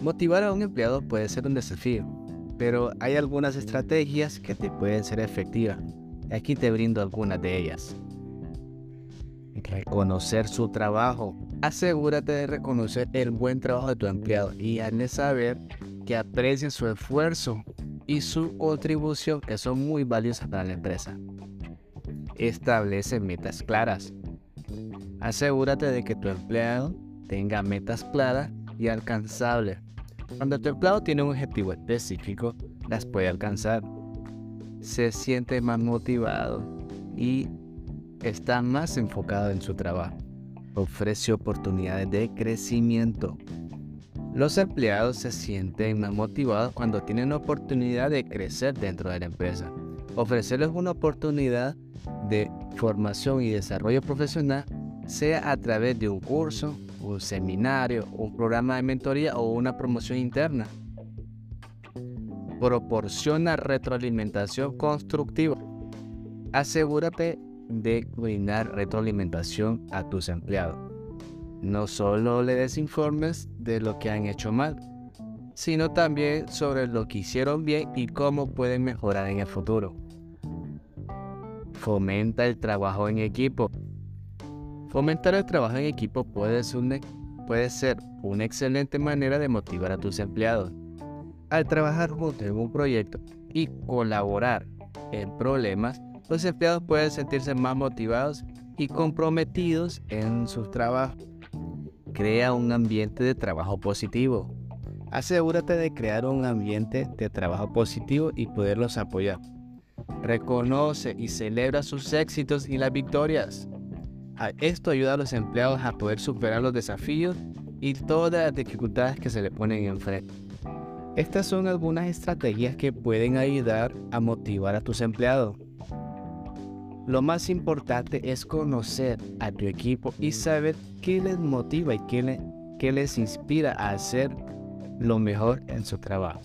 Motivar a un empleado puede ser un desafío, pero hay algunas estrategias que te pueden ser efectivas. Aquí te brindo algunas de ellas. Reconocer su trabajo. Asegúrate de reconocer el buen trabajo de tu empleado y hazle saber que aprecia su esfuerzo y su contribución que son muy valiosas para la empresa. Establece metas claras. Asegúrate de que tu empleado tenga metas claras y alcanzables. Cuando tu empleado tiene un objetivo específico, las puede alcanzar. Se siente más motivado y está más enfocado en su trabajo. Ofrece oportunidades de crecimiento. Los empleados se sienten más motivados cuando tienen oportunidad de crecer dentro de la empresa. Ofrecerles una oportunidad de formación y desarrollo profesional, sea a través de un curso, un seminario, un programa de mentoría o una promoción interna. Proporciona retroalimentación constructiva. Asegúrate de brindar retroalimentación a tus empleados. No solo le des informes de lo que han hecho mal, sino también sobre lo que hicieron bien y cómo pueden mejorar en el futuro. Fomenta el trabajo en equipo. Fomentar el trabajo en equipo puede ser, una, excelente manera de motivar a tus empleados. Al trabajar juntos en un proyecto y colaborar en problemas, los empleados pueden sentirse más motivados y comprometidos en su trabajo. Crea un ambiente de trabajo positivo. Asegúrate de crear un ambiente de trabajo positivo y poderlos apoyar. Reconoce y celebra sus éxitos y las victorias. Esto ayuda a los empleados a poder superar los desafíos y todas las dificultades que se le ponen enfrente. Estas son algunas estrategias que pueden ayudar a motivar a tus empleados. Lo más importante es conocer a tu equipo y saber qué les motiva y qué, qué les inspira a hacer lo mejor en su trabajo.